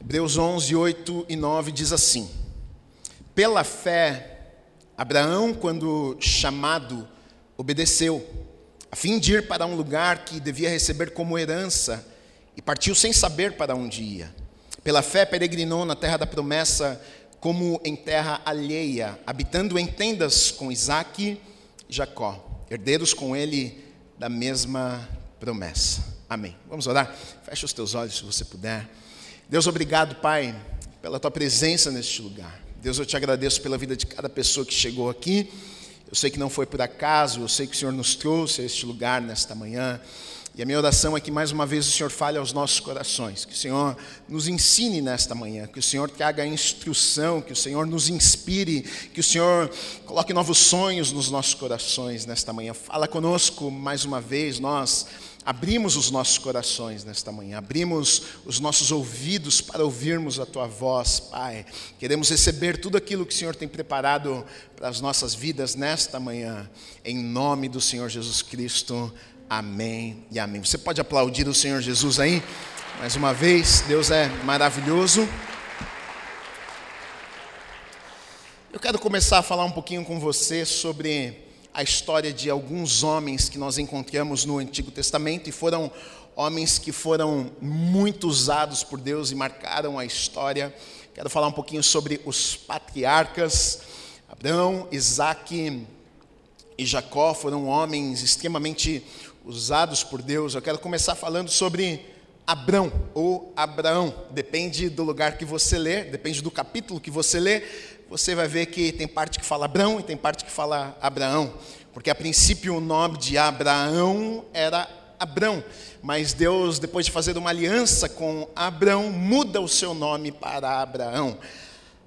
Hebreus 11, 8 e 9 diz assim: Pela fé, Abraão, quando chamado, obedeceu, a fim de ir para um lugar que devia receber como herança, e partiu sem saber para onde ia. Pela fé, peregrinou na terra da promessa, como em terra alheia, habitando em tendas com Isaque e Jacó, herdeiros com ele da mesma promessa. Amém. Vamos orar? Feche os teus olhos se você puder. Deus, obrigado, Pai, pela tua presença neste lugar. Deus, eu te agradeço pela vida de cada pessoa que chegou aqui. Eu sei que não foi por acaso, eu sei que o Senhor nos trouxe a este lugar nesta manhã. E a minha oração é que mais uma vez o Senhor fale aos nossos corações, que o Senhor nos ensine nesta manhã, que o Senhor traga instrução, que o Senhor nos inspire, que o Senhor coloque novos sonhos nos nossos corações nesta manhã. Fala conosco mais uma vez, nós abrimos os nossos corações nesta manhã, abrimos os nossos ouvidos para ouvirmos a tua voz, Pai. Queremos receber tudo aquilo que o Senhor tem preparado para as nossas vidas nesta manhã, em nome do Senhor Jesus Cristo. Amém e amém. Você pode aplaudir o Senhor Jesus aí? Mais uma vez, Deus é maravilhoso. Eu quero começar a falar um pouquinho com você sobre a história de alguns homens que nós encontramos no Antigo Testamento e foram homens que foram muito usados por Deus e marcaram a história. Quero falar um pouquinho sobre os patriarcas. Abraão, Isaac e Jacó foram homens extremamente usados por Deus. Eu quero começar falando sobre Abrão ou Abraão, depende do lugar que você lê, depende do capítulo que você lê, você vai ver que tem parte que fala Abrão e tem parte que fala Abraão, porque a princípio o nome de Abraão era Abrão, mas Deus, depois de fazer uma aliança com Abrão, muda o seu nome para Abraão.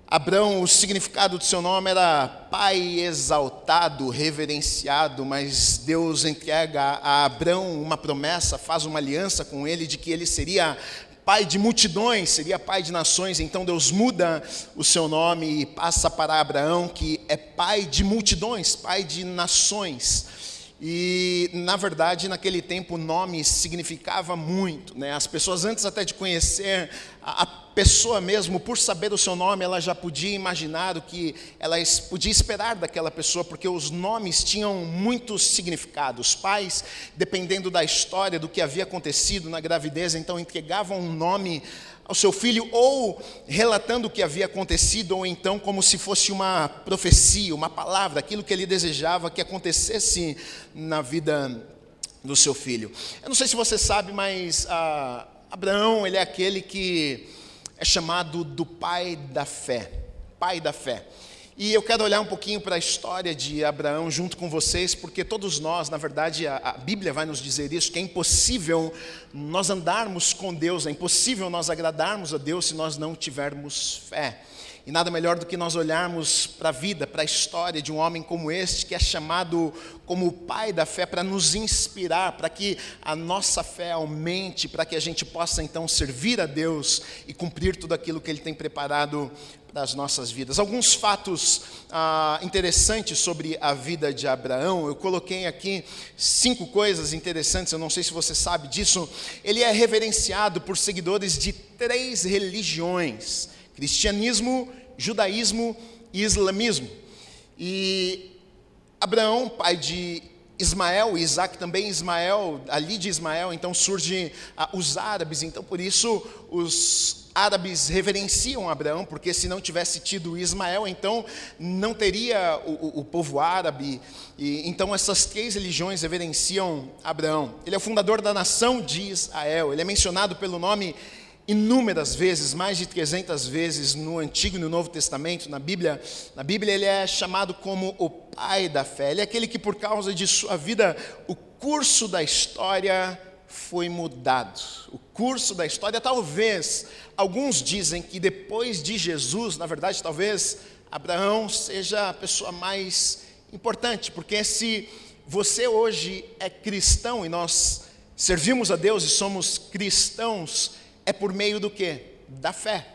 Abrão, o significado do seu nome era pai exaltado, reverenciado, mas Deus entrega a Abrão uma promessa, faz uma aliança com ele de que ele seria pai de multidões, seria pai de nações, então Deus muda o seu nome e passa para Abraão, que é pai de multidões, pai de nações. E, na verdade, naquele tempo o nome significava muito. Né? As pessoas, antes até de conhecer a, pessoa mesmo, por saber o seu nome, ela já podia imaginar o que ela podia esperar daquela pessoa, porque os nomes tinham muitos significados. Os pais, dependendo da história, do que havia acontecido na gravidez, então entregavam um nome ao seu filho, ou relatando o que havia acontecido, ou então como se fosse uma profecia, uma palavra, aquilo que ele desejava que acontecesse na vida do seu filho. Eu não sei se você sabe, mas ah, Abraão, ele é aquele que é chamado do pai da fé. Pai da fé. E eu quero olhar um pouquinho para a história de Abraão junto com vocês, porque todos nós, na verdade, a, a, Bíblia vai nos dizer isso, que é impossível nós andarmos com Deus, é impossível nós agradarmos a Deus se nós não tivermos fé. E nada melhor do que nós olharmos para a vida, para a história de um homem como este, que é chamado como o pai da fé, para nos inspirar, para que a nossa fé aumente, para que a gente possa então servir a Deus e cumprir tudo aquilo que Ele tem preparado das nossas vidas. Alguns fatos ah, interessantes sobre a vida de Abraão, eu coloquei aqui cinco coisas interessantes, eu não sei se você sabe disso. Ele é reverenciado por seguidores de três religiões cristianismo, judaísmo e islamismo. E Abraão, pai de Ismael, Isaac também Ismael, ali de Ismael, então surgem ah, os árabes, então por isso os árabes reverenciam Abraão, porque se não tivesse tido Ismael, então não teria o, o, o povo árabe, e então essas três religiões reverenciam Abraão. Ele é o fundador da nação de Israel, ele é mencionado pelo nome inúmeras vezes, mais de 300 vezes no Antigo e no Novo Testamento, na Bíblia, na Bíblia ele é chamado como o pai da fé. Ele é aquele que por causa de sua vida, o curso da história foi mudado. O curso da história, talvez, alguns dizem que depois de Jesus, na verdade, talvez Abraão seja a pessoa mais importante, porque se você hoje é cristão e nós servimos a Deus e somos cristãos, é por meio do que? Da fé.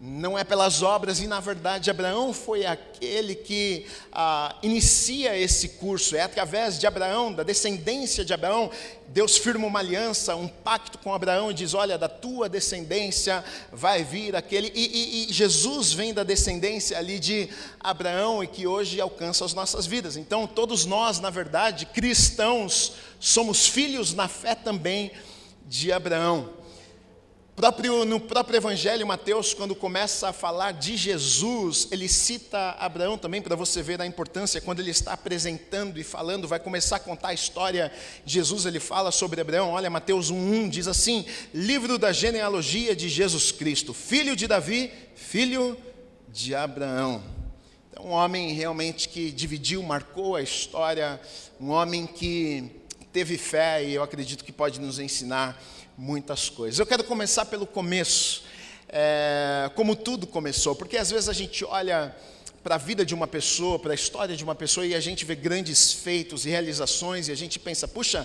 não é pelas obras, e na verdade Abraão foi aquele que ah, inicia esse curso. É através de Abraão, da descendência de Abraão, Deus firma uma aliança, um pacto com Abraão e diz: Olha, da tua descendência vai vir aquele. E, e, e Jesus vem da descendência ali de Abraão e que hoje alcança as nossas vidas. Então, todos nós, na verdade, cristãos, somos filhos na fé também de Abraão. Próprio, no próprio Evangelho, Mateus, quando começa a falar de Jesus, ele cita Abraão também, para você ver a importância, quando ele está apresentando e falando, vai começar a contar a história de Jesus, ele fala sobre Abraão, olha, Mateus 1,1 diz assim: livro da genealogia de Jesus Cristo, filho de Davi, filho de Abraão. Então, um homem realmente que dividiu, marcou a história, um homem que teve fé e eu acredito que pode nos ensinar muitas coisas. Eu quero começar pelo começo, é, como tudo começou, porque às vezes a gente olha para a vida de uma pessoa, para a história de uma pessoa e a gente vê grandes feitos e realizações e a gente pensa, puxa,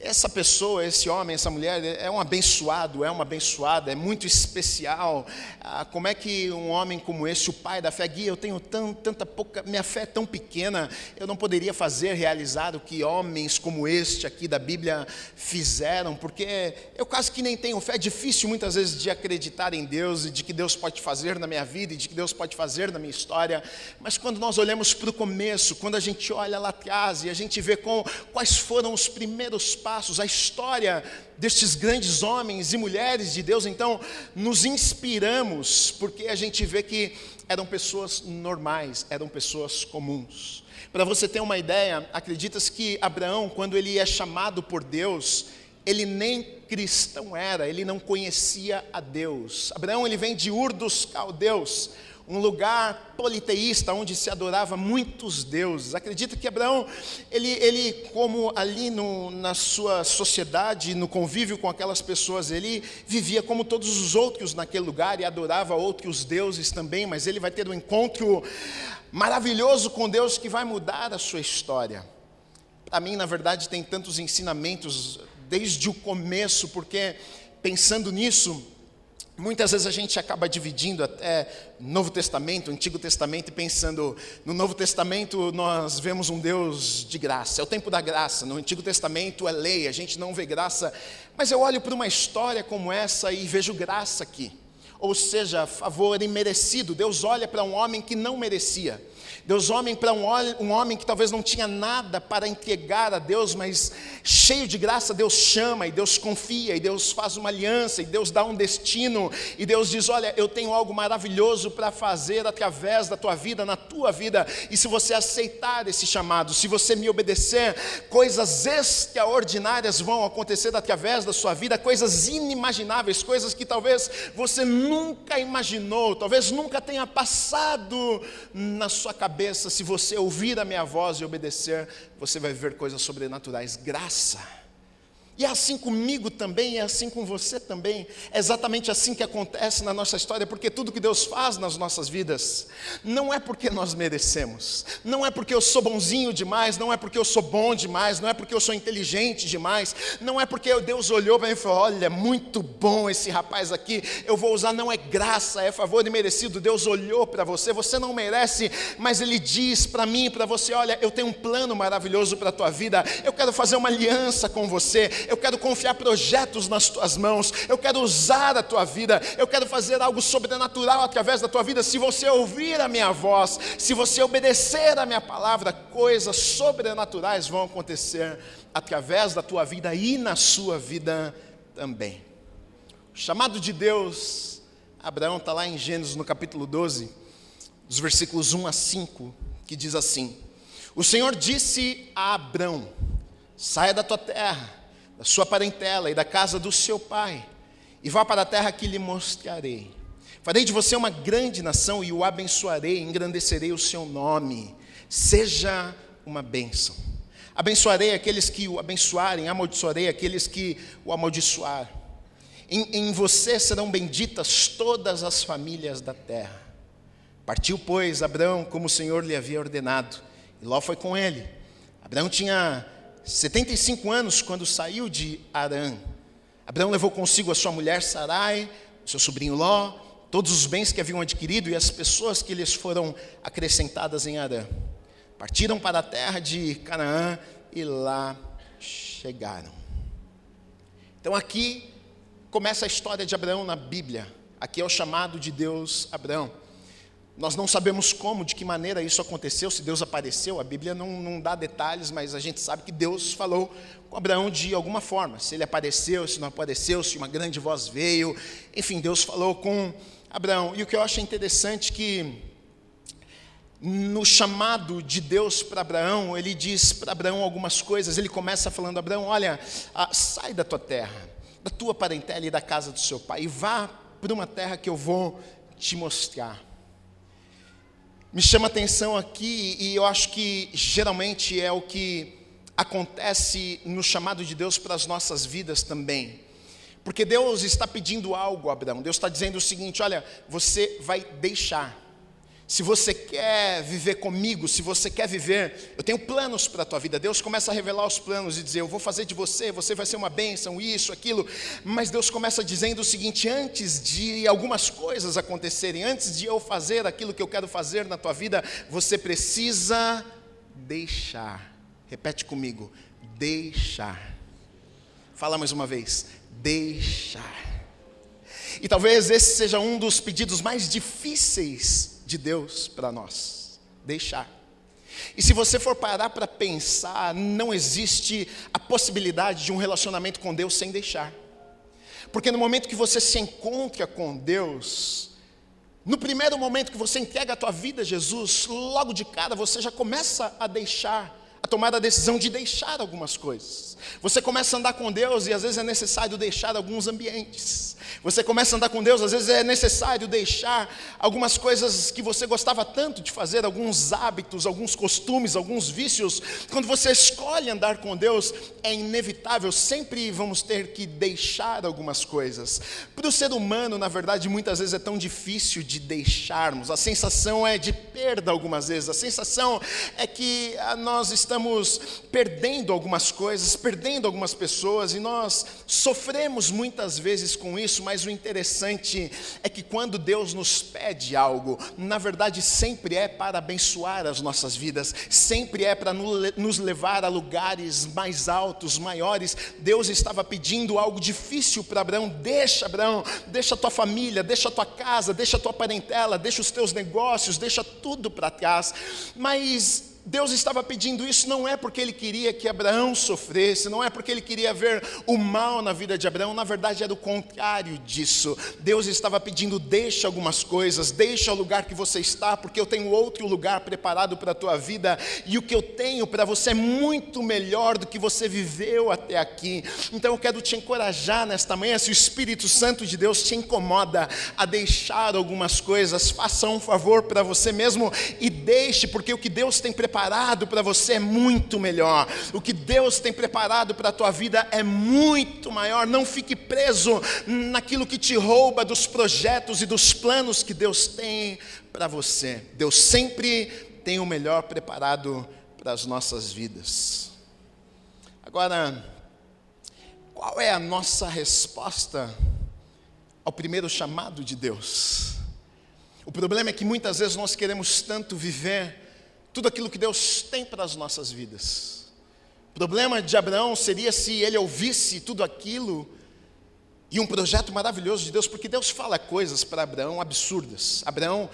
essa pessoa, esse homem, essa mulher é um abençoado, é uma abençoada, é muito especial. Ah, como é que um homem como esse, o pai da fé, guia, eu tenho tão, tanta pouca, minha fé é tão pequena, eu não poderia fazer, realizar o que homens como este aqui da Bíblia fizeram, porque eu quase que nem tenho fé, é difícil muitas vezes de acreditar em Deus e de que Deus pode fazer na minha vida e de que Deus pode fazer na minha história, mas quando nós olhamos para o começo, quando a gente olha lá atrás e a gente vê com, quais foram os primeiros passos, passos, a história destes grandes homens e mulheres de Deus, então nos inspiramos, porque a gente vê que eram pessoas normais, eram pessoas comuns. Para você ter uma ideia, acreditas que Abraão, quando ele é chamado por Deus, ele nem cristão era, ele não conhecia a Deus. Abraão ele vem de Ur dos Caldeus, um lugar politeísta onde se adorava muitos deuses. Acredita que Abraão, ele, ele como ali no, na sua sociedade, no convívio com aquelas pessoas, ele vivia como todos os outros naquele lugar e adorava outros deuses também, mas ele vai ter um encontro maravilhoso com Deus que vai mudar a sua história. Para mim, na verdade, tem tantos ensinamentos desde o começo, porque pensando nisso, Muitas vezes a gente acaba dividindo até Novo Testamento, Antigo Testamento, e pensando no Novo Testamento nós vemos um Deus de graça, é o tempo da graça. No Antigo Testamento é lei, a gente não vê graça. Mas eu olho para uma história como essa e vejo graça aqui. Ou seja, favor imerecido. Deus olha para um homem que não merecia. Deus homem para um, um homem que talvez não tinha nada para entregar a Deus, mas cheio de graça, Deus chama e Deus confia e Deus faz uma aliança e Deus dá um destino e Deus diz: Olha, eu tenho algo maravilhoso para fazer através da tua vida, na tua vida, e se você aceitar esse chamado, se você me obedecer, coisas extraordinárias vão acontecer através da sua vida, coisas inimagináveis, coisas que talvez você nunca imaginou, talvez nunca tenha passado na sua cabeça cabeça, se você ouvir a minha voz e obedecer, você vai ver coisas sobrenaturais. Graça. E é assim comigo também, é assim com você também. É exatamente assim que acontece na nossa história, porque tudo que Deus faz nas nossas vidas não é porque nós merecemos, não é porque eu sou bonzinho demais, não é porque eu sou bom demais, não é porque eu sou inteligente demais, não é porque Deus olhou para mim e falou: Olha, muito bom esse rapaz aqui, eu vou usar. Não é graça, é favor e merecido. Deus olhou para você, você não merece, mas Ele diz para mim e para você: Olha, eu tenho um plano maravilhoso para a tua vida, eu quero fazer uma aliança com você eu quero confiar projetos nas tuas mãos, eu quero usar a tua vida, eu quero fazer algo sobrenatural através da tua vida. Se você ouvir a minha voz, se você obedecer a minha palavra, coisas sobrenaturais vão acontecer através da tua vida e na sua vida também. O chamado de Deus, Abraão está lá em Gênesis no capítulo 12, dos versículos 1 a 5, que diz assim: O Senhor disse a Abraão: Saia da tua terra da sua parentela e da casa do seu pai, e vá para a terra que lhe mostrarei. Farei de você uma grande nação e o abençoarei, engrandecerei o seu nome. Seja uma bênção. Abençoarei aqueles que o abençoarem, amaldiçoarei aqueles que o amaldiçoarem. Em, em você serão benditas todas as famílias da terra. Partiu, pois, Abraão, como o Senhor lhe havia ordenado, e Ló foi com ele. Abraão tinha 75 anos quando saiu de Arã. Abraão levou consigo a sua mulher Sarai, seu sobrinho Ló, todos os bens que haviam adquirido e as pessoas que lhes foram acrescentadas em Arã. Partiram para a terra de Canaã e lá chegaram. Então aqui começa a história de Abraão na Bíblia. Aqui é o chamado de Deus Abraão. Nós não sabemos como, de que maneira isso aconteceu, se Deus apareceu, a Bíblia não, não, dá detalhes, mas a gente sabe que Deus falou com Abraão de alguma forma. Se ele apareceu, se não apareceu, se uma grande voz veio, enfim, Deus falou com Abraão. E o que eu acho interessante que no chamado de Deus para Abraão, ele diz para Abraão algumas coisas. Ele começa falando: Abraão, olha, ah, sai da tua terra, da tua parentela e da casa do seu pai, e vá para uma terra que eu vou te mostrar. Me chama atenção aqui, e eu acho que geralmente é o que acontece no chamado de Deus para as nossas vidas também. Porque Deus está pedindo algo Abraão. Deus está dizendo o seguinte: olha, você vai deixar se você quer viver comigo, se você quer viver, eu tenho planos para a tua vida. Deus começa a revelar os planos e dizer: Eu vou fazer de você, você vai ser uma bênção, isso, aquilo. Mas Deus começa dizendo o seguinte: antes de algumas coisas acontecerem, antes de eu fazer aquilo que eu quero fazer na tua vida, você precisa deixar. Repete comigo: deixar. Fala mais uma vez: deixar. E talvez esse seja um dos pedidos mais difíceis de Deus para nós: deixar. E se você for parar para pensar, não existe a possibilidade de um relacionamento com Deus sem deixar. Porque no momento que você se encontra com Deus, no primeiro momento que você entrega a tua vida a Jesus, logo de cara você já começa a deixar, a tomar a decisão de deixar algumas coisas. Você começa a andar com Deus e às vezes é necessário deixar alguns ambientes. Você começa a andar com Deus, às vezes é necessário deixar algumas coisas que você gostava tanto de fazer, alguns hábitos, alguns costumes, alguns vícios. Quando você escolhe andar com Deus, é inevitável, sempre vamos ter que deixar algumas coisas. Para o ser humano, na verdade, muitas vezes é tão difícil de deixarmos. A sensação é de perda algumas vezes. A sensação é que ah, nós estamos perdendo algumas coisas, perdendo algumas pessoas e nós sofremos muitas vezes com isso, mas o interessante é que quando Deus nos pede algo, na verdade sempre é para abençoar as nossas vidas, sempre é para nos levar a lugares mais altos, maiores. Deus estava pedindo algo difícil para Abraão: deixa, Abraão, deixa tua família, deixa tua casa, deixa tua parentela, deixa os teus negócios, deixa tudo para trás. Mas Deus estava pedindo isso não é porque ele queria que Abraão sofresse, não é porque ele queria ver o mal na vida de Abraão, na verdade era o contrário disso. Deus estava pedindo: deixa algumas coisas, deixa o lugar que você está, porque eu tenho outro lugar preparado para a tua vida, e o que eu tenho para você é muito melhor do que você viveu até aqui. Então eu quero te encorajar nesta manhã, se o Espírito Santo de Deus te incomoda a deixar algumas coisas, faça um favor para você mesmo e deixe, porque o que Deus tem preparado preparado para você é muito melhor. O que Deus tem preparado para a tua vida é muito maior. Não fique preso naquilo que te rouba dos projetos e dos planos que Deus tem para você. Deus sempre tem o melhor preparado para as nossas vidas. Agora, qual é a nossa resposta ao primeiro chamado de Deus? O problema é que muitas vezes nós queremos tanto viver tudo aquilo que Deus tem para as nossas vidas. O problema de Abraão seria se ele ouvisse tudo aquilo e um projeto maravilhoso de Deus, porque Deus fala coisas para Abraão absurdas. Abraão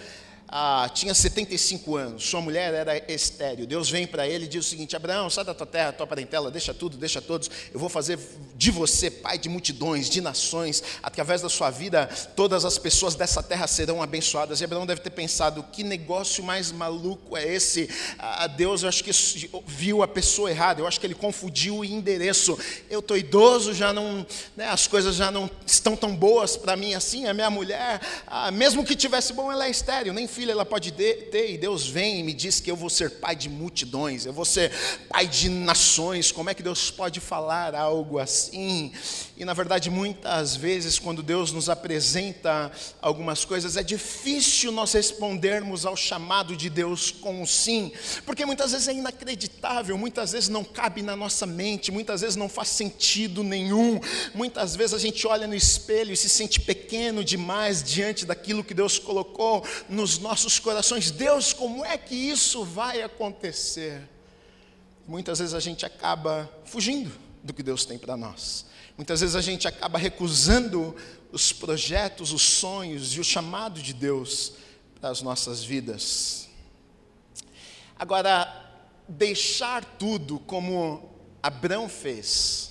ah, tinha 75 anos, sua mulher era estéreo. Deus vem para ele e diz o seguinte: Abraão, sai da tua terra, tua parentela, deixa tudo, deixa todos. Eu vou fazer de você pai de multidões, de nações. Através da sua vida, todas as pessoas dessa terra serão abençoadas. E Abraão deve ter pensado: que negócio mais maluco é esse? Ah, Deus, eu acho que viu a pessoa errada, eu acho que ele confundiu o endereço. Eu estou idoso, já não, né, as coisas já não estão tão boas para mim assim. A minha mulher, ah, mesmo que tivesse bom, ela é estéreo, nem filho ela pode ter e Deus vem e me diz que eu vou ser pai de multidões, eu vou ser pai de nações. Como é que Deus pode falar algo assim? E na verdade, muitas vezes, quando Deus nos apresenta algumas coisas, é difícil nós respondermos ao chamado de Deus com um sim, porque muitas vezes é inacreditável, muitas vezes não cabe na nossa mente, muitas vezes não faz sentido nenhum, muitas vezes a gente olha no espelho e se sente pequeno demais diante daquilo que Deus colocou nos nossos corações. Deus, como é que isso vai acontecer? Muitas vezes a gente acaba fugindo do que Deus tem para nós. Muitas vezes a gente acaba recusando os projetos, os sonhos e o chamado de Deus para as nossas vidas. Agora, deixar tudo como Abraão fez.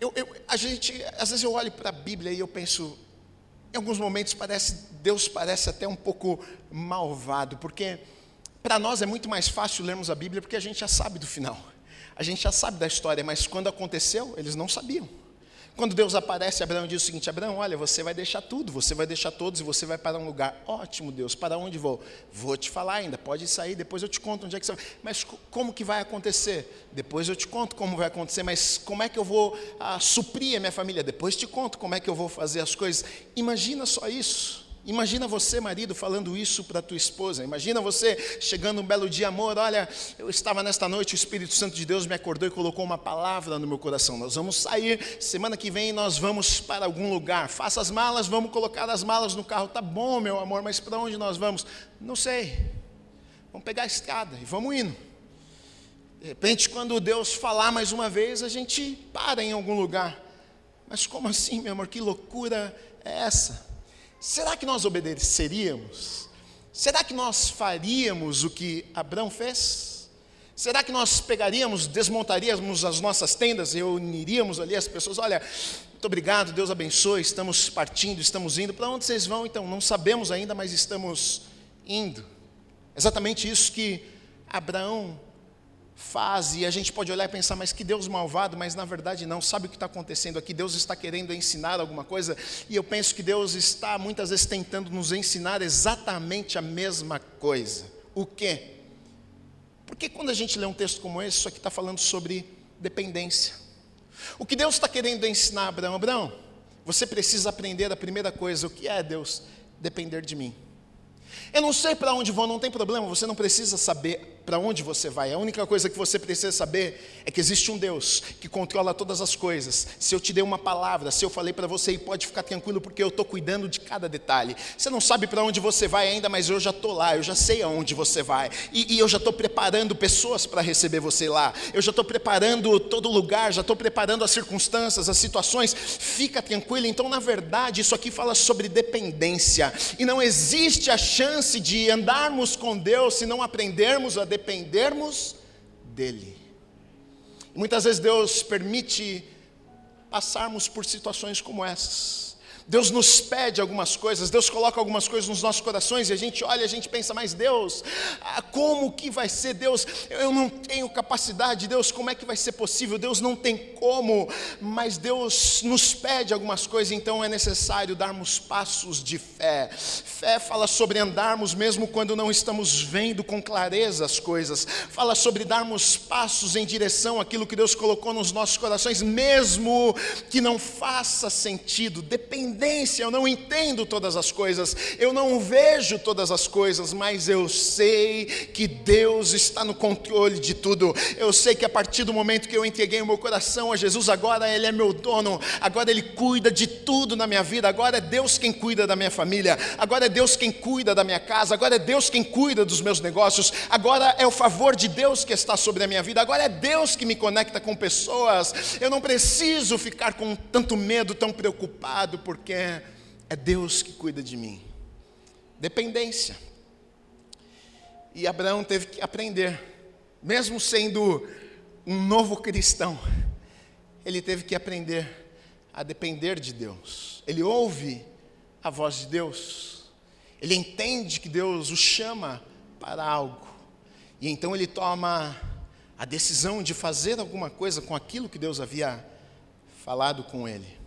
Eu, eu, a gente, às vezes eu olho para a Bíblia e eu penso, em alguns momentos parece, Deus parece até um pouco malvado, porque para nós é muito mais fácil lermos a Bíblia porque a gente já sabe do final. A gente já sabe da história, mas quando aconteceu, eles não sabiam. Quando Deus aparece, Abraão diz o seguinte: Abraão, olha, você vai deixar tudo, você vai deixar todos e você vai para um lugar. Ótimo, Deus, para onde vou? Vou te falar ainda, pode sair, depois eu te conto onde é que você vai. Mas como que vai acontecer? Depois eu te conto como vai acontecer, mas como é que eu vou ah, suprir a minha família? Depois te conto como é que eu vou fazer as coisas. Imagina só isso. Imagina você, marido, falando isso para tua esposa. Imagina você chegando um belo dia, amor. Olha, eu estava nesta noite, o Espírito Santo de Deus me acordou e colocou uma palavra no meu coração. Nós vamos sair, semana que vem nós vamos para algum lugar. Faça as malas, vamos colocar as malas no carro. Tá bom, meu amor, mas para onde nós vamos? Não sei. Vamos pegar a escada e vamos indo. De repente, quando Deus falar mais uma vez, a gente para em algum lugar. Mas como assim, meu amor? Que loucura é essa? Será que nós obedeceríamos? Será que nós faríamos o que Abraão fez? Será que nós pegaríamos, desmontaríamos as nossas tendas, reuniríamos ali as pessoas? Olha, muito obrigado, Deus abençoe, estamos partindo, estamos indo. Para onde vocês vão então? Não sabemos ainda, mas estamos indo. Exatamente isso que Abraão faz, e a gente pode olhar e pensar, mas que Deus malvado, mas na verdade não, sabe o que está acontecendo aqui? Deus está querendo ensinar alguma coisa, e eu penso que Deus está muitas vezes tentando nos ensinar exatamente a mesma coisa. O quê? Porque quando a gente lê um texto como esse, isso aqui está falando sobre dependência. O que Deus está querendo ensinar a Abraão? Abraão, você precisa aprender a primeira coisa, o que é Deus? Depender de mim. Eu não sei para onde vou, não tem problema, você não precisa saber para onde você vai. A única coisa que você precisa saber é que existe um Deus que controla todas as coisas. Se eu te dei uma palavra, se eu falei para você, pode ficar tranquilo porque eu estou cuidando de cada detalhe. Você não sabe para onde você vai ainda, mas eu já estou lá, eu já sei aonde você vai. E, e eu já estou preparando pessoas para receber você lá. Eu já estou preparando todo lugar, já estou preparando as circunstâncias, as situações. Fica tranquilo. Então, na verdade, isso aqui fala sobre dependência. E não existe a chance de andarmos com Deus se não aprendermos a dependermos dEle. Muitas vezes Deus permite passarmos por situações como essas Deus nos pede algumas coisas, Deus coloca algumas coisas nos nossos corações e a gente olha a gente pensa, mas Deus, ah, como que vai ser Deus? Eu não tenho capacidade, Deus, como é que vai ser possível? Deus não tem como, mas Deus nos pede algumas coisas, então é necessário darmos passos de fé. Fé fala sobre andarmos mesmo quando não estamos vendo com clareza as coisas, fala sobre darmos passos em direção àquilo que Deus colocou nos nossos corações, mesmo que não faça sentido, depende eu não entendo todas as coisas, eu não vejo todas as coisas, mas eu sei que Deus está no controle de tudo. Eu sei que a partir do momento que eu entreguei o meu coração a Jesus, agora Ele é meu dono, agora Ele cuida de tudo na minha vida, agora é Deus quem cuida da minha família, agora é Deus quem cuida da minha casa, agora é Deus quem cuida dos meus negócios, agora é o favor de Deus que está sobre a minha vida, agora é Deus que me conecta com pessoas. Eu não preciso ficar com tanto medo, tão preocupado, porque porque é Deus que cuida de mim. Dependência. E Abraão teve que aprender, mesmo sendo um novo cristão, ele teve que aprender a depender de Deus. Ele ouve a voz de Deus, ele entende que Deus o chama para algo, e então ele toma a decisão de fazer alguma coisa com aquilo que Deus havia falado com ele.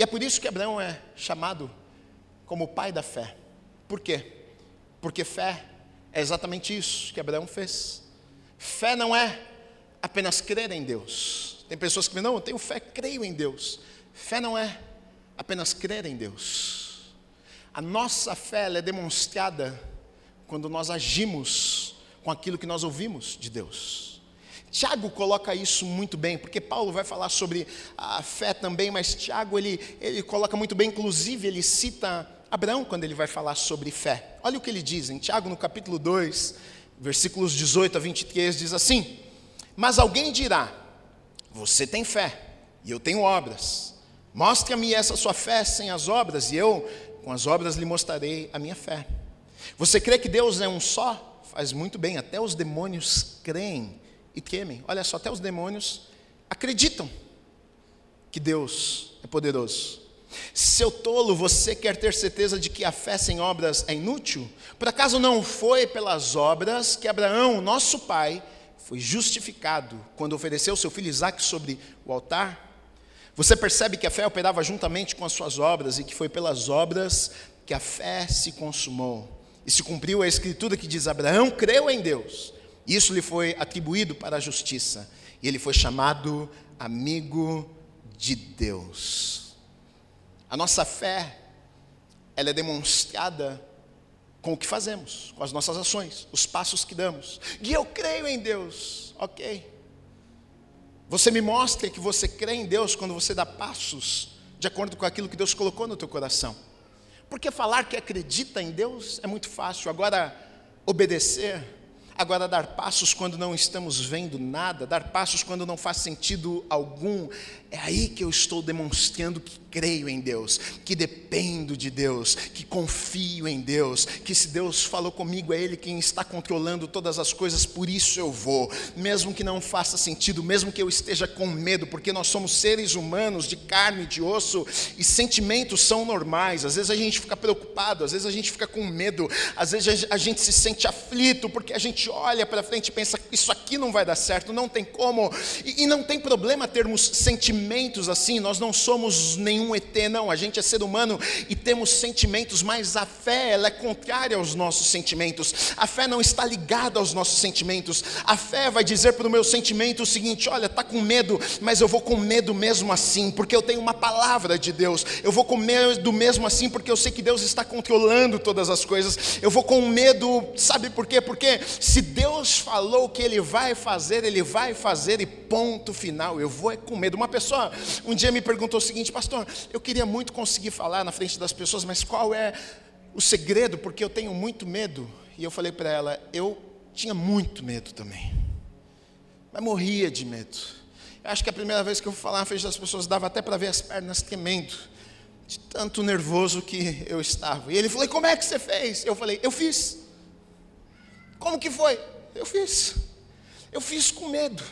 E é por isso que Abraão é chamado como pai da fé. Por quê? Porque fé é exatamente isso que Abraão fez. Fé não é apenas crer em Deus. Tem pessoas que dizem, não, eu tenho fé, creio em Deus. Fé não é apenas crer em Deus. A nossa fé é demonstrada quando nós agimos com aquilo que nós ouvimos de Deus. Tiago coloca isso muito bem, porque Paulo vai falar sobre a fé também, mas Tiago ele, ele coloca muito bem, inclusive ele cita Abraão quando ele vai falar sobre fé. Olha o que ele diz em Tiago no capítulo 2, versículos 18 a 23, diz assim: Mas alguém dirá: Você tem fé, e eu tenho obras. Mostre-me essa sua fé sem as obras, e eu, com as obras, lhe mostrarei a minha fé. Você crê que Deus é um só? Faz muito bem, até os demônios creem e temem. Olha só, até os demônios acreditam que Deus é poderoso. Seu tolo, você quer ter certeza de que a fé sem obras é inútil? Por acaso não foi pelas obras que Abraão, nosso pai, foi justificado quando ofereceu seu filho Isaac sobre o altar? Você percebe que a fé operava juntamente com as suas obras e que foi pelas obras que a fé se consumou. E se cumpriu a escritura que diz: Abraão creu em Deus, isso lhe foi atribuído para a justiça, e ele foi chamado amigo de Deus. A nossa fé, ela é demonstrada com o que fazemos, com as nossas ações, os passos que damos. E eu creio em Deus, ok. Você me mostra que você crê em Deus quando você dá passos de acordo com aquilo que Deus colocou no teu coração. Porque falar que acredita em Deus é muito fácil, agora obedecer Agora, dar passos quando não estamos vendo nada, dar passos quando não faz sentido algum, é aí que eu estou demonstrando que creio em Deus, que dependo de Deus, que confio em Deus, que se Deus falou comigo, é Ele quem está controlando todas as coisas, por isso eu vou, mesmo que não faça sentido, mesmo que eu esteja com medo, porque nós somos seres humanos de carne, de osso, e sentimentos são normais. Às vezes a gente fica preocupado, às vezes a gente fica com medo, às vezes a gente se sente aflito, porque a gente olha para frente e pensa: isso aqui não vai dar certo, não tem como. E, e, não tem problema termos sentimentos assim, nós não somos nenhum ET, não. A gente é ser humano e temos sentimentos, mas a fé ela é contrária aos nossos sentimentos. A fé não está ligada aos nossos sentimentos. A fé vai dizer para o meu sentimento o seguinte: olha, está com medo, mas eu vou com medo mesmo assim, porque eu tenho uma palavra de Deus. Eu vou com medo mesmo assim, porque eu sei que Deus está controlando todas as coisas. Eu vou com medo, sabe por quê? Porque se Deus falou que Ele vai fazer, Ele vai fazer e ponto final. Eu vou é com medo. Uma pessoa um dia me perguntou o seguinte, pastor, eu queria muito conseguir falar na frente das pessoas, mas qual é o segredo? Porque eu tenho muito medo. E eu falei para ela, eu tinha muito medo também, mas morria de medo. Eu acho que a primeira vez que eu fui falar na frente das pessoas dava até para ver as pernas tremendo, de tanto nervoso que eu estava. E ele falou: Como é que você fez? Eu falei: Eu fiz. Como que foi? Eu fiz. Eu fiz com medo.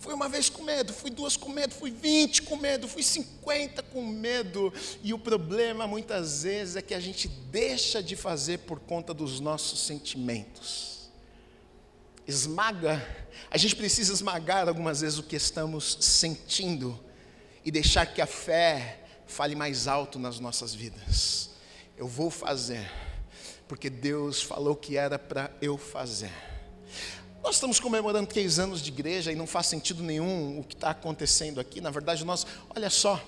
Fui uma vez com medo, fui duas com medo, fui vinte com medo, fui cinquenta com medo. E o problema muitas vezes é que a gente deixa de fazer por conta dos nossos sentimentos. Esmaga, a gente precisa esmagar algumas vezes o que estamos sentindo e deixar que a fé fale mais alto nas nossas vidas. Eu vou fazer porque Deus falou que era para eu fazer. Nós estamos comemorando três anos de igreja e não faz sentido nenhum o que está acontecendo aqui. Na verdade, nós, olha só,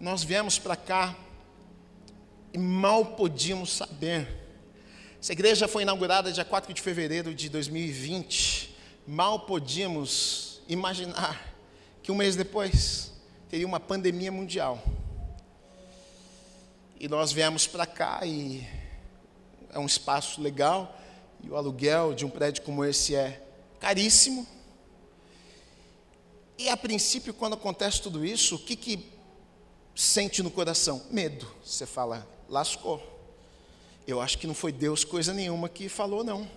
nós viemos para cá e mal podíamos saber. Essa igreja foi inaugurada dia 4 de fevereiro de 2020. Mal podíamos imaginar que um mês depois teria uma pandemia mundial. E nós viemos para cá e é um espaço legal e o aluguel de um prédio como esse é caríssimo. E a princípio, quando acontece tudo isso, o que, que sente no coração? Medo. Você fala, lascou. Eu acho que não foi Deus coisa nenhuma que falou, não.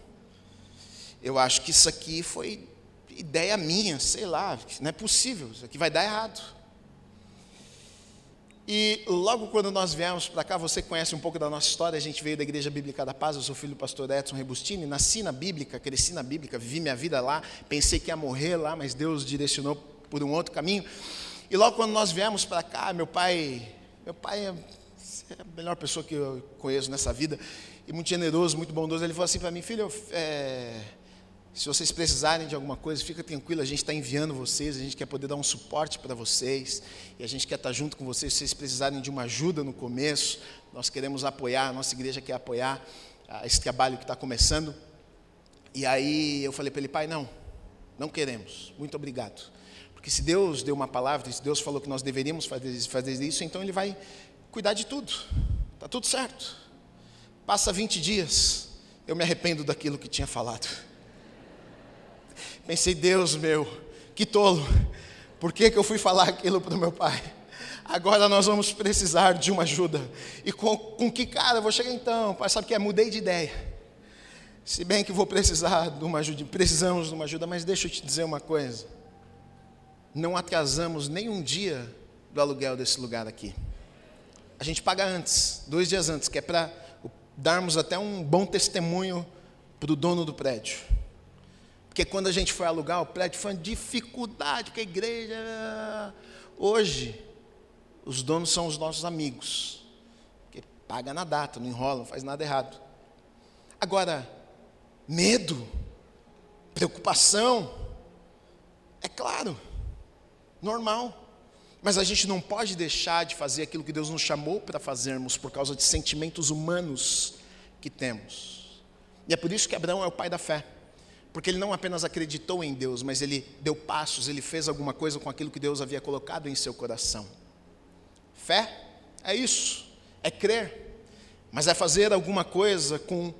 Eu acho que isso aqui foi ideia minha, sei lá, não é possível, isso aqui vai dar errado. E logo quando nós viemos para cá, você conhece um pouco da nossa história, a gente veio da Igreja Bíblica da Paz, eu sou filho do pastor Edson Rebustini, nasci na Bíblica, cresci na Bíblica, vivi minha vida lá, pensei que ia morrer lá, mas Deus direcionou por um outro caminho. E logo quando nós viemos para cá, meu pai, meu pai você é a melhor pessoa que eu conheço nessa vida, e muito generoso, muito bondoso. Ele falou assim para mim, filho, é, se vocês precisarem de alguma coisa, fica tranquilo, a gente está enviando vocês, a gente quer poder dar um suporte para vocês, e a gente quer estar tá junto com vocês, se vocês precisarem de uma ajuda no começo, nós queremos apoiar, a nossa igreja quer apoiar ah, esse trabalho que está começando. E aí eu falei para ele, pai, não, não queremos, muito obrigado. Porque se Deus deu uma palavra, se Deus falou que nós deveríamos fazer, fazer isso, então Ele vai cuidar de tudo, está tudo certo. Passa 20 dias, eu me arrependo daquilo que tinha falado. Pensei, Deus meu, que tolo, por que, que eu fui falar aquilo para o meu pai? Agora nós vamos precisar de uma ajuda. E com, com que cara eu vou chegar então? Pai, sabe que é? Mudei de ideia. Se bem que vou precisar de uma ajuda, precisamos de uma ajuda, mas deixa eu te dizer uma coisa. Não atrasamos nem um dia do aluguel desse lugar aqui. A gente paga antes, dois dias antes, que é para darmos até um bom testemunho para o dono do prédio. Porque quando a gente foi alugar o prédio foi uma dificuldade, porque a igreja. Hoje, os donos são os nossos amigos. Que paga na data, não enrola, não faz nada errado. Agora, medo, preocupação, é claro, normal. Mas a gente não pode deixar de fazer aquilo que Deus nos chamou para fazermos por causa de sentimentos humanos que temos. E é por isso que Abraão é o pai da fé. Porque ele não apenas acreditou em Deus, mas ele deu passos, ele fez alguma coisa com aquilo que Deus havia colocado em seu coração. Fé é isso, é crer, mas é fazer alguma coisa com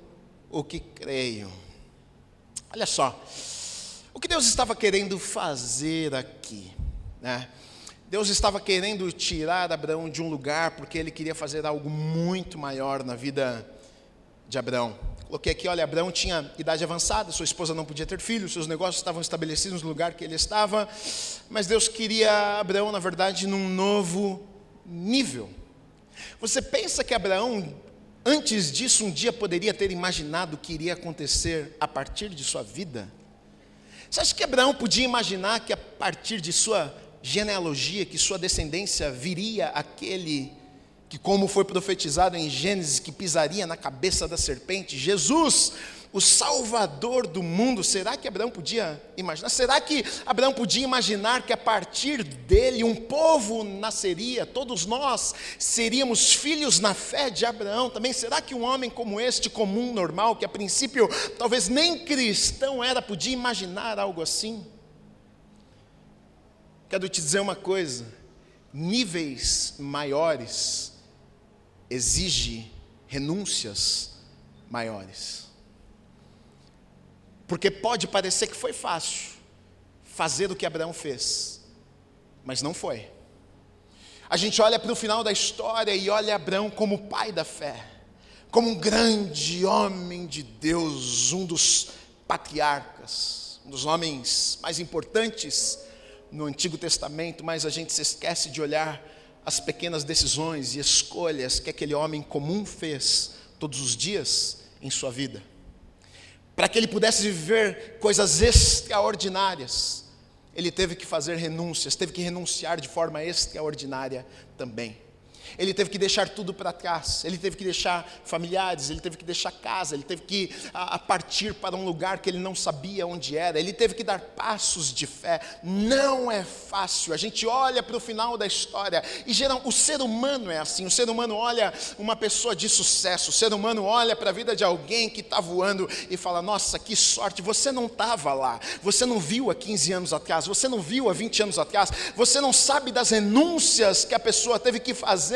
o que creio. Olha só, o que Deus estava querendo fazer aqui, né? Deus estava querendo tirar Abraão de um lugar porque ele queria fazer algo muito maior na vida de Abraão. Coloquei aqui, olha, Abraão tinha idade avançada, sua esposa não podia ter filhos, seus negócios estavam estabelecidos no lugar que ele estava, mas Deus queria Abraão, na verdade, num novo nível. Você pensa que Abraão, antes disso, um dia poderia ter imaginado o que iria acontecer a partir de sua vida? Você acha que Abraão podia imaginar que a partir de sua genealogia, que sua descendência viria aquele que, como foi profetizado em Gênesis, que pisaria na cabeça da serpente, Jesus, o Salvador do mundo, será que Abraão podia imaginar? Será que Abraão podia imaginar que a partir dele um povo nasceria, todos nós seríamos filhos na fé de Abraão também? Será que um homem como este, comum, normal, que a princípio talvez nem cristão era, podia imaginar algo assim? Quero te dizer uma coisa: níveis maiores exige renúncias maiores. Porque pode parecer que foi fácil fazer o que Abraão fez, mas não foi. A gente olha para o final da história e olha Abraão como pai da fé, como um grande homem de Deus, um dos patriarcas, um dos homens mais importantes no Antigo Testamento, mas a gente se esquece de olhar as pequenas decisões e escolhas que aquele homem comum fez todos os dias em sua vida. Para que ele pudesse viver coisas extraordinárias, ele teve que fazer renúncias, teve que renunciar de forma extraordinária também. Ele teve que deixar tudo para trás, ele teve que deixar familiares, ele teve que deixar casa, ele teve que a, a partir para um lugar que ele não sabia onde era, ele teve que dar passos de fé. Não é fácil. A gente olha para o final da história e geral, o ser humano é assim. O ser humano olha uma pessoa de sucesso, o ser humano olha para a vida de alguém que está voando e fala: Nossa, que sorte, você não estava lá, você não viu há 15 anos atrás, você não viu há 20 anos atrás, você não sabe das renúncias que a pessoa teve que fazer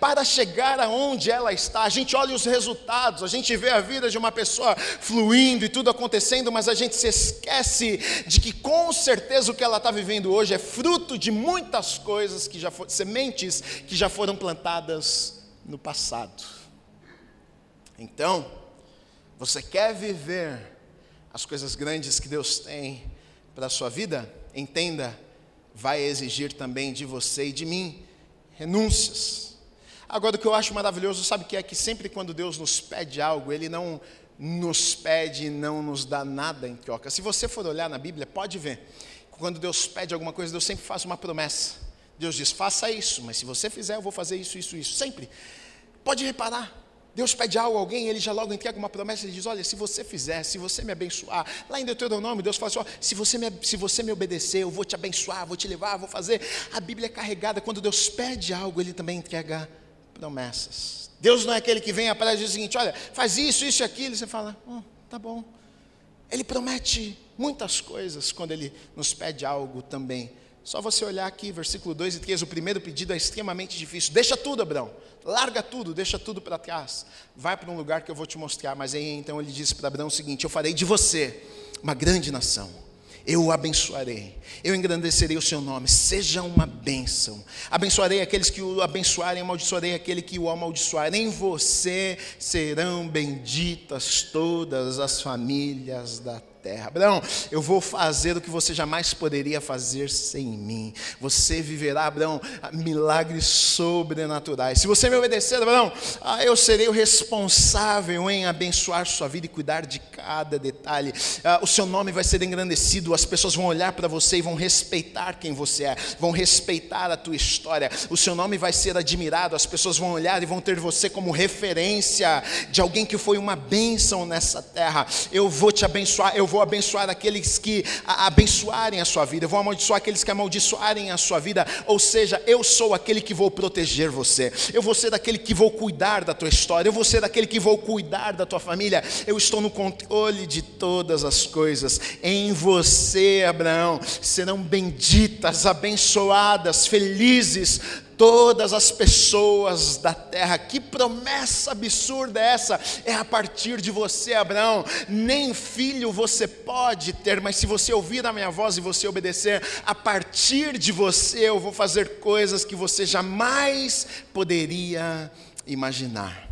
para chegar aonde ela está. A gente olha os resultados, a gente vê a vida de uma pessoa fluindo e tudo acontecendo, mas a gente se esquece de que com certeza o que ela está vivendo hoje é fruto de muitas coisas que já foram, sementes que já foram plantadas no passado. Então, você quer viver as coisas grandes que Deus tem para a sua vida? Entenda, vai exigir também de você e de mim renúncias. Agora, o que eu acho maravilhoso, sabe que é que sempre quando Deus nos pede algo, Ele não nos pede e não nos dá nada em troca. Se você for olhar na Bíblia, pode ver. Quando Deus pede alguma coisa, Deus sempre faz uma promessa. Deus diz: faça isso, mas se você fizer, eu vou fazer isso, isso, isso. Sempre. Pode reparar. Deus pede algo a alguém, ele já logo entrega uma promessa, ele diz: Olha, se você fizer, se você me abençoar, lá em Deuteronômio, Deus fala assim: se, você me, se você me obedecer, eu vou te abençoar, vou te levar, vou fazer. A Bíblia é carregada, quando Deus pede algo, ele também entrega promessas. Deus não é aquele que vem a e diz o seguinte: Olha, faz isso, isso e aquilo, e você fala: oh, Tá bom. Ele promete muitas coisas quando ele nos pede algo também. Só você olhar aqui, versículo 2 e 3, o primeiro pedido é extremamente difícil. Deixa tudo, Abraão. Larga tudo, deixa tudo para trás. Vai para um lugar que eu vou te mostrar. Mas aí então ele disse para Abraão o seguinte: Eu farei de você uma grande nação eu o abençoarei, eu engrandecerei o seu nome, seja uma bênção. Abençoarei aqueles que o abençoarem, amaldiçoarei aquele que o amaldiçoar. Em você serão benditas todas as famílias da terra. Abraão, eu vou fazer o que você jamais poderia fazer sem mim. Você viverá, Abraão, milagres sobrenaturais. Se você me obedecer, Abraão, ah, eu serei o responsável em abençoar sua vida e cuidar de cada detalhe. Ah, o seu nome vai ser engrandecido, as pessoas vão olhar para você e vão respeitar quem você é, vão respeitar a tua história. O seu nome vai ser admirado, as pessoas vão olhar e vão ter você como referência de alguém que foi uma bênção nessa terra. Eu vou te abençoar, eu vou abençoar aqueles que abençoarem a sua vida, eu vou amaldiçoar aqueles que amaldiçoarem a sua vida, ou seja, eu sou aquele que vou proteger você, eu vou ser daquele que vou cuidar da tua história, eu vou ser daquele que vou cuidar da tua família, eu estou no controle de todas as coisas, em você, Abraão, serão benditas, abençoadas, felizes todas as pessoas da terra. Que promessa absurda é essa? É a partir de você, Abraão. Nem filho você pode ter, mas se você ouvir a minha voz e você obedecer, a partir de você eu vou fazer coisas que você jamais poderia imaginar.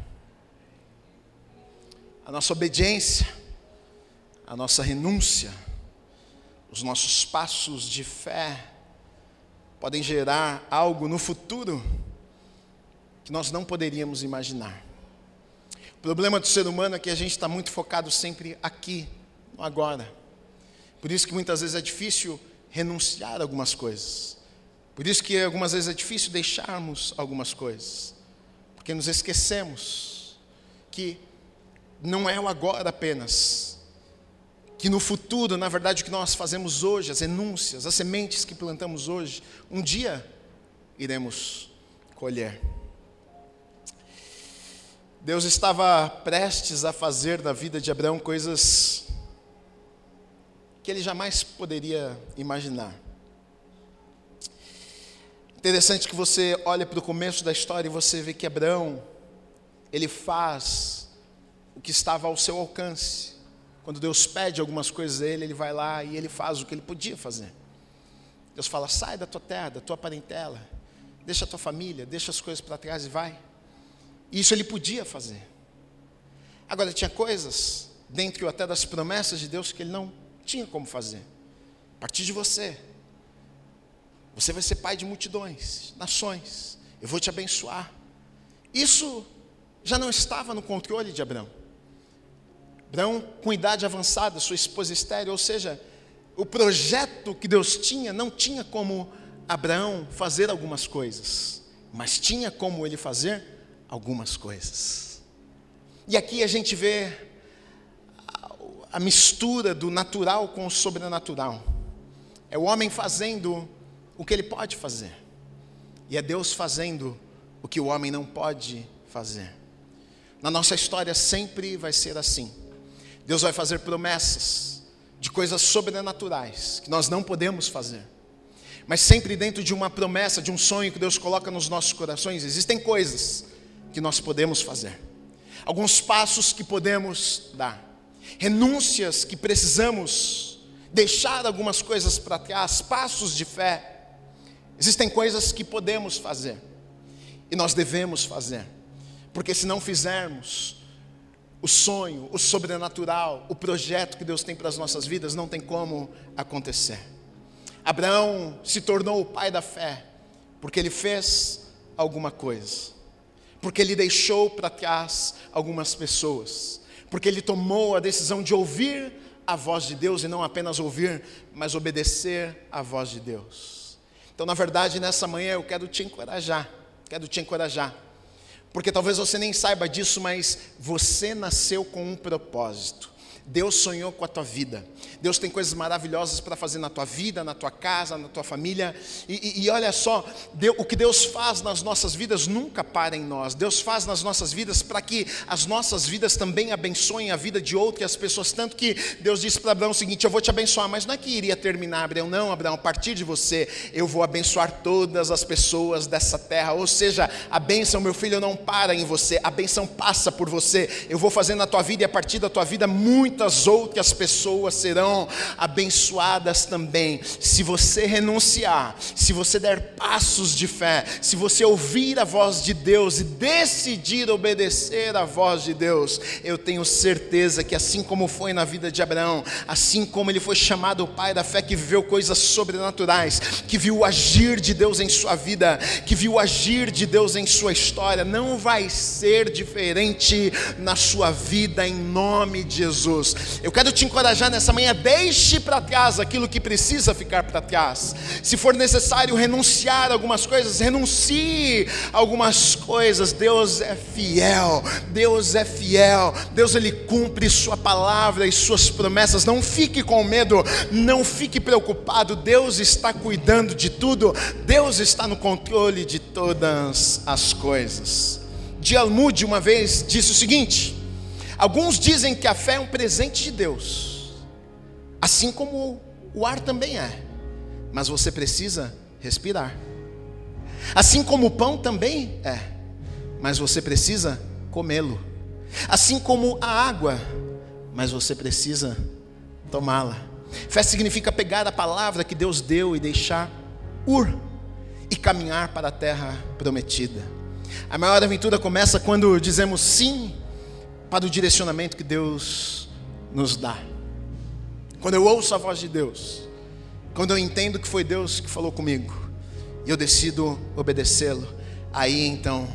A nossa obediência, a nossa renúncia, os nossos passos de fé, podem gerar algo no futuro que nós não poderíamos imaginar. O problema do ser humano é que a gente está muito focado sempre aqui, no agora. Por isso que muitas vezes é difícil renunciar a algumas coisas. Por isso que algumas vezes é difícil deixarmos algumas coisas. Porque nos esquecemos que não é o agora apenas, que no futuro, na verdade, o que nós fazemos hoje, as renúncias, as sementes que plantamos hoje, um dia iremos colher. Deus estava prestes a fazer da vida de Abraão coisas que ele jamais poderia imaginar. Interessante que você olha para o começo da história e você vê que Abraão, ele faz o que estava ao seu alcance. Quando Deus pede algumas coisas a ele, ele vai lá e ele faz o que ele podia fazer. Deus fala: sai da tua terra, da tua parentela, deixa a tua família, deixa as coisas para trás e vai. Isso ele podia fazer. Agora, tinha coisas, dentro até das promessas de Deus, que ele não tinha como fazer. A partir de você, você vai ser pai de multidões, nações, eu vou te abençoar. Isso já não estava no controle de Abraão. Abraão, com idade avançada, sua esposa estéreo, ou seja, o projeto que Deus tinha não tinha como Abraão fazer algumas coisas, mas tinha como ele fazer algumas coisas. E aqui a gente vê a mistura do natural com o sobrenatural. É o homem fazendo o que ele pode fazer, e é Deus fazendo o que o homem não pode fazer. Na nossa história sempre vai ser assim. Deus vai fazer promessas de coisas sobrenaturais que nós não podemos fazer. Mas sempre dentro de uma promessa, de um sonho que Deus coloca nos nossos corações, existem coisas que nós podemos fazer. Alguns passos que podemos dar. Renúncias que precisamos deixar algumas coisas para trás, passos de fé. Existem coisas que podemos fazer e nós devemos fazer, porque se não fizermos, o sonho, o sobrenatural, o projeto que Deus tem para as nossas vidas não tem como acontecer. Abraão se tornou o pai da fé, porque ele fez alguma coisa, porque ele deixou para trás algumas pessoas, porque ele tomou a decisão de ouvir a voz de Deus e não apenas ouvir, mas obedecer à voz de Deus. Então, na verdade, nessa manhã eu quero te encorajar, quero te encorajar Porque talvez você nem saiba disso, mas você nasceu com um propósito. Deus sonhou com a tua vida. Deus tem coisas maravilhosas para fazer na tua vida, na tua casa, na tua família. E, e, e olha só, Deus, o que Deus faz nas nossas vidas nunca para em nós. Deus faz nas nossas vidas para que as nossas vidas também abençoem a vida de outras pessoas. Tanto que Deus disse para Abraão o seguinte: Eu vou te abençoar, mas não é que iria terminar, Abraão. Não, Abraão, a partir de você, eu vou abençoar todas as pessoas dessa terra. Ou seja, a bênção, meu filho, não para em você, a bênção passa por você. Eu vou fazer na tua vida e a partir da tua vida muito muitas outras pessoas serão abençoadas também. Se você renunciar, se você der passos de fé, se você ouvir a voz de Deus e decidir obedecer a voz de Deus, eu tenho certeza que assim como foi na vida de Abraão, assim como ele foi chamado o pai da fé que viveu coisas sobrenaturais, que viu o agir de Deus em sua vida, que viu o agir de Deus em sua história, não vai ser diferente na sua vida em nome de Jesus. Eu quero te encorajar nessa manhã, deixe para trás aquilo que precisa ficar para trás. Se for necessário renunciar a algumas coisas, renuncie a algumas coisas. Deus é fiel. Deus é fiel. Deus ele cumpre sua palavra e suas promessas. Não fique com medo, não fique preocupado. Deus está cuidando de tudo. Deus está no controle de todas as coisas. Dialmude uma vez disse o seguinte: Alguns dizem que a fé é um presente de Deus, assim como o ar também é, mas você precisa respirar. Assim como o pão também é, mas você precisa comê-lo. Assim como a água, mas você precisa tomá-la. Fé significa pegar a palavra que Deus deu e deixar ur e caminhar para a terra prometida. A maior aventura começa quando dizemos sim para o direcionamento que Deus nos dá. Quando eu ouço a voz de Deus, quando eu entendo que foi Deus que falou comigo, e eu decido obedecê-lo, aí então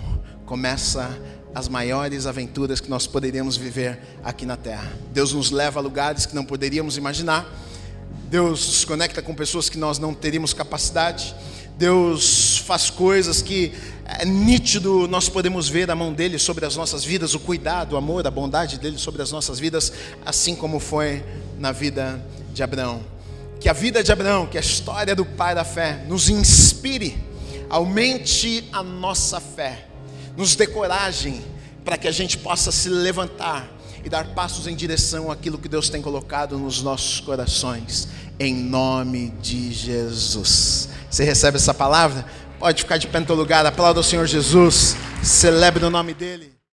começa as maiores aventuras que nós poderíamos viver aqui na terra. Deus nos leva a lugares que não poderíamos imaginar. Deus nos conecta com pessoas que nós não teríamos capacidade. Deus faz coisas que é nítido, nós podemos ver a mão dele sobre as nossas vidas, o cuidado, o amor, a bondade dele sobre as nossas vidas, assim como foi na vida de Abraão. Que a vida de Abraão, que a história do pai da fé, nos inspire, aumente a nossa fé, nos dê coragem para que a gente possa se levantar e dar passos em direção àquilo que Deus tem colocado nos nossos corações, em nome de Jesus. Você recebe essa palavra? Pode ficar de pé no teu lugar, aplauda o Senhor Jesus, celebre o nome dEle.